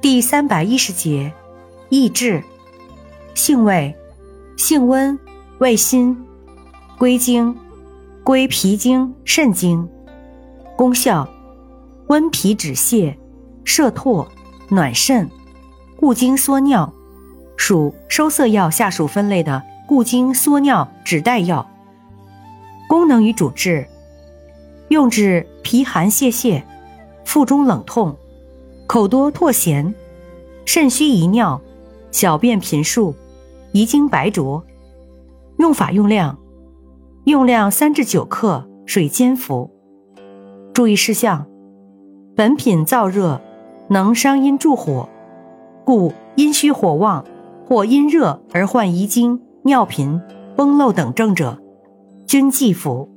第三百一十节，益智，性味，性温，味辛，归经，归脾经、肾经。功效，温脾止泻，摄唾，暖肾，固精缩尿，属收涩药下属分类的固精缩尿止带药。功能与主治，用治脾寒泄泻、腹中冷痛。口多唾涎，肾虚遗尿，小便频数，遗精白浊。用法用量：用量三至九克，水煎服。注意事项：本品燥热，能伤阴助火，故阴虚火旺或阴热而患遗精、尿频、崩漏等症者，均忌服。